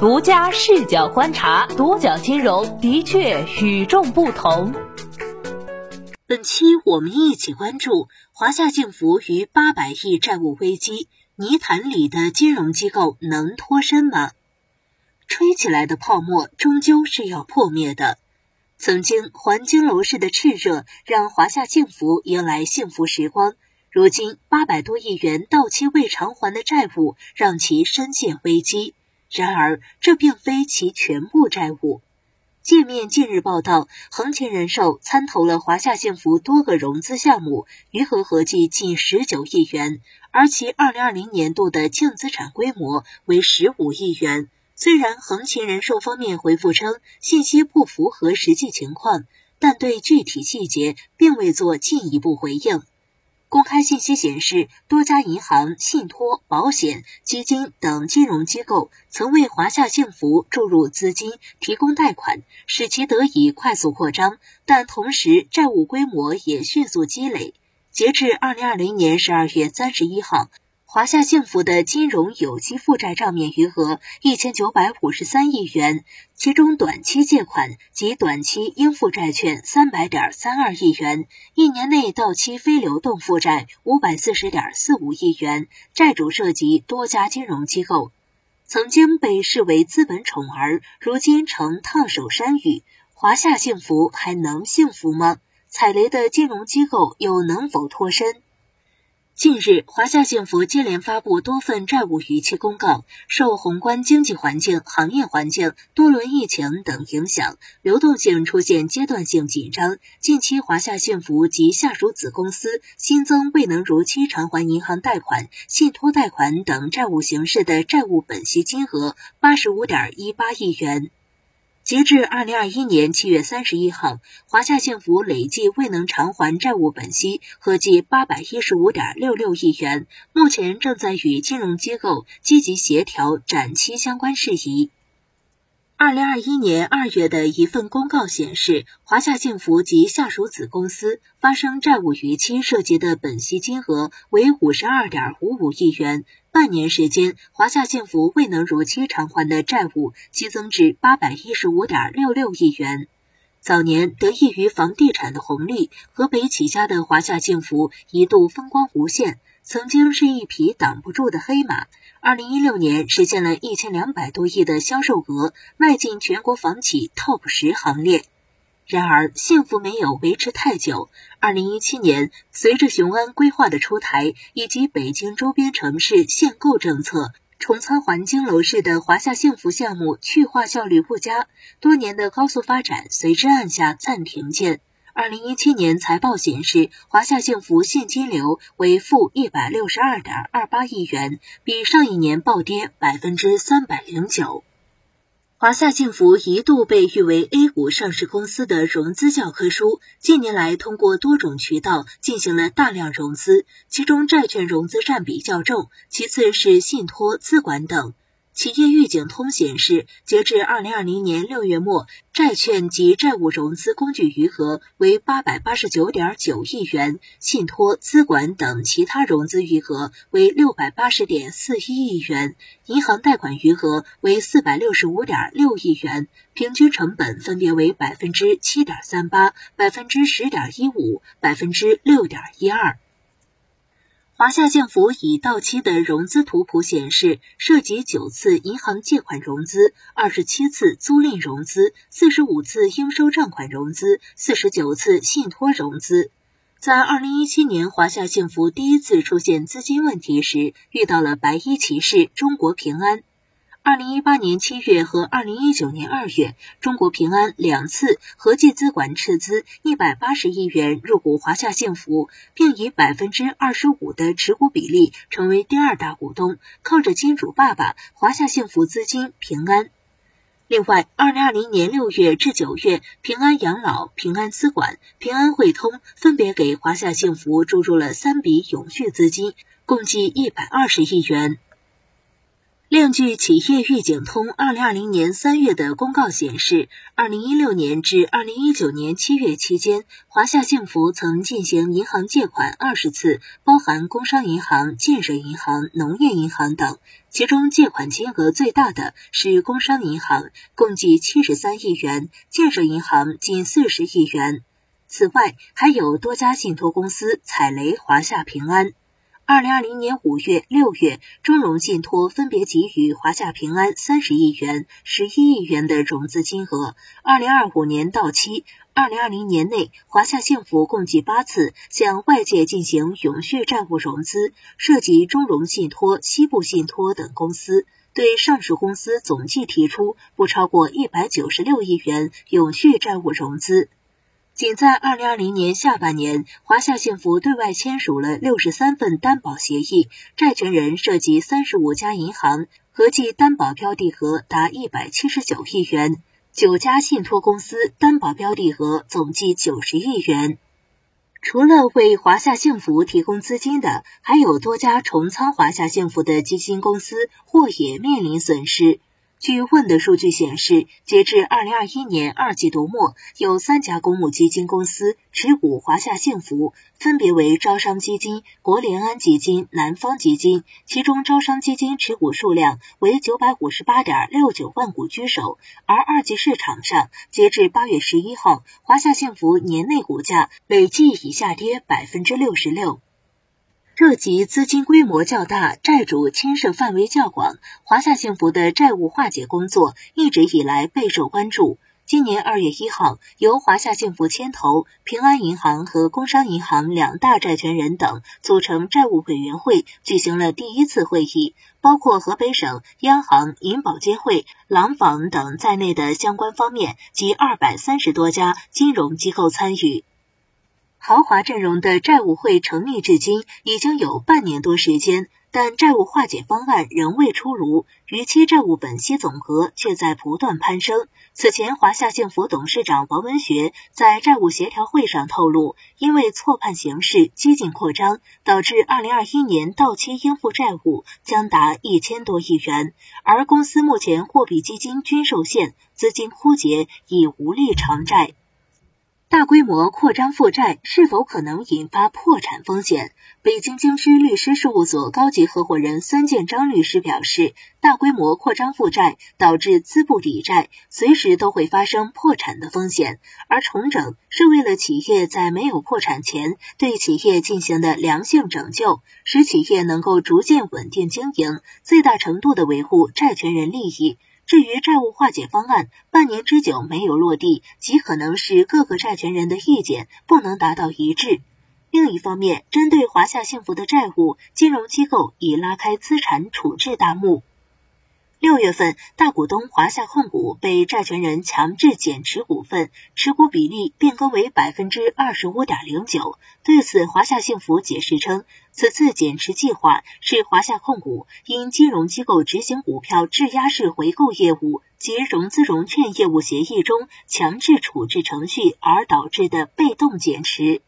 独家视角观察，多角金融的确与众不同。本期我们一起关注华夏幸福逾八百亿债务危机，泥潭里的金融机构能脱身吗？吹起来的泡沫终究是要破灭的。曾经环京楼市的炽热，让华夏幸福迎来幸福时光。如今八百多亿元到期未偿还的债务，让其深陷危机。然而，这并非其全部债务。界面近日报道，恒勤人寿参投了华夏幸福多个融资项目，余额合计近十九亿元，而其二零二零年度的净资产规模为十五亿元。虽然恒勤人寿方面回复称信息不符合实际情况，但对具体细节并未做进一步回应。公开信息显示，多家银行、信托、保险、基金等金融机构曾为华夏幸福注入资金、提供贷款，使其得以快速扩张，但同时债务规模也迅速积累。截至二零二零年十二月三十一号。华夏幸福的金融有机负债账面余额一千九百五十三亿元，其中短期借款及短期应付债券三百点三二亿元，一年内到期非流动负债五百四十点四五亿元，债主涉及多家金融机构。曾经被视为资本宠儿，如今成烫手山芋，华夏幸福还能幸福吗？踩雷的金融机构又能否脱身？近日，华夏幸福接连发布多份债务逾期公告。受宏观经济环境、行业环境、多轮疫情等影响，流动性出现阶段性紧张。近期，华夏幸福及下属子公司新增未能如期偿还银行贷款、信托贷款等债务形式的债务本息金额八十五点一八亿元。截至二零二一年七月三十一号，华夏幸福累计未能偿还债务本息合计八百一十五点六六亿元，目前正在与金融机构积极协调展期相关事宜。二零二一年二月的一份公告显示，华夏幸福及下属子公司发生债务逾期涉及的本息金额为五十二点五五亿元。半年时间，华夏幸福未能如期偿还的债务激增至八百一十五点六六亿元。早年得益于房地产的红利，河北起家的华夏幸福一度风光无限。曾经是一匹挡不住的黑马。二零一六年实现了一千两百多亿的销售额，迈进全国房企 TOP 十行列。然而，幸福没有维持太久。二零一七年，随着雄安规划的出台，以及北京周边城市限购政策，重仓环京楼市的华夏幸福项目去化效率不佳，多年的高速发展随之按下暂停键。二零一七年财报显示，华夏幸福现金流为负一百六十二点二八亿元，比上一年暴跌百分之三百零九。华夏幸福一度被誉为 A 股上市公司的融资教科书，近年来通过多种渠道进行了大量融资，其中债券融资占比较重，其次是信托、资管等。企业预警通显示，截至二零二零年六月末，债券及债务融资工具余额为八百八十九点九亿元，信托、资管等其他融资余额为六百八十点四一亿元，银行贷款余额为四百六十五点六亿元，平均成本分别为百分之七点三八、百分之十点一五、百分之六点一二。华夏幸福已到期的融资图谱显示，涉及九次银行借款融资、二十七次租赁融资、四十五次应收账款融资、四十九次信托融资。在二零一七年，华夏幸福第一次出现资金问题时，遇到了白衣骑士中国平安。二零一八年七月和二零一九年二月，中国平安两次合计资管斥资一百八十亿元入股华夏幸福，并以百分之二十五的持股比例成为第二大股东，靠着金主爸爸华夏幸福资金平安。另外，二零二零年六月至九月，平安养老、平安资管、平安汇通分别给华夏幸福注入了三笔永续资金，共计一百二十亿元。另据企业预警通二零二零年三月的公告显示，二零一六年至二零一九年七月期间，华夏幸福曾进行银行借款二十次，包含工商银行、建设银行、农业银行等。其中借款金额最大的是工商银行，共计七十三亿元；建设银行近四十亿元。此外，还有多家信托公司踩雷华夏平安。二零二零年五月、六月，中融信托分别给予华夏平安三十亿元、十一亿元的融资金额。二零二五年到期，二零二零年内，华夏幸福共计八次向外界进行永续债务融资，涉及中融信托、西部信托等公司，对上市公司总计提出不超过一百九十六亿元永续债务融资。仅在二零二零年下半年，华夏幸福对外签署了六十三份担保协议，债权人涉及三十五家银行，合计担保标的额达一百七十九亿元；九家信托公司担保标的额总计九十亿元。除了为华夏幸福提供资金的，还有多家重仓华夏幸福的基金公司，或也面临损失。据问的数据显示，截至二零二一年二季度末，有三家公募基金公司持股华夏幸福，分别为招商基金、国联安基金、南方基金。其中，招商基金持股数量为九百五十八点六九万股居首。而二级市场上，截至八月十一号，华夏幸福年内股价累计已下跌百分之六十六。涉及资金规模较大、债主牵涉范围较广，华夏幸福的债务化解工作一直以来备受关注。今年二月一号，由华夏幸福牵头，平安银行和工商银行两大债权人等组成债务委员会，举行了第一次会议，包括河北省央行、银保监会、廊坊等在内的相关方面及二百三十多家金融机构参与。豪华阵容的债务会成立至今已经有半年多时间，但债务化解方案仍未出炉，逾期债务本息总额却在不断攀升。此前，华夏幸福董事长王文学在债务协调会上透露，因为错判形势、激进扩张，导致二零二一年到期应付债务将达一千多亿元，而公司目前货币基金均受限，资金枯竭，已无力偿债。大规模扩张负债是否可能引发破产风险？北京京师律师事务所高级合伙人孙建章律师表示，大规模扩张负债导致资不抵债，随时都会发生破产的风险。而重整是为了企业在没有破产前对企业进行的良性拯救，使企业能够逐渐稳定经营，最大程度的维护债权人利益。至于债务化解方案半年之久没有落地，极可能是各个债权人的意见不能达到一致。另一方面，针对华夏幸福的债务，金融机构已拉开资产处置大幕。六月份，大股东华夏控股被债权人强制减持股份，持股比例变更为百分之二十五点零九。对此，华夏幸福解释称，此次减持计划是华夏控股因金融机构执行股票质押式回购业务及融资融券业务协议中强制处置程序而导致的被动减持。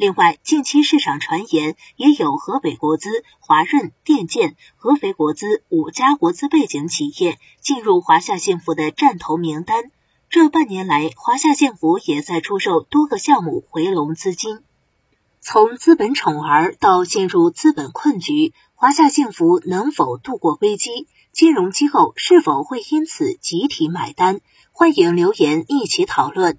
另外，近期市场传言也有河北国资、华润电建、合肥国资五家国资背景企业进入华夏幸福的战投名单。这半年来，华夏幸福也在出售多个项目回笼资金。从资本宠儿到进入资本困局，华夏幸福能否度过危机？金融机构是否会因此集体买单？欢迎留言一起讨论。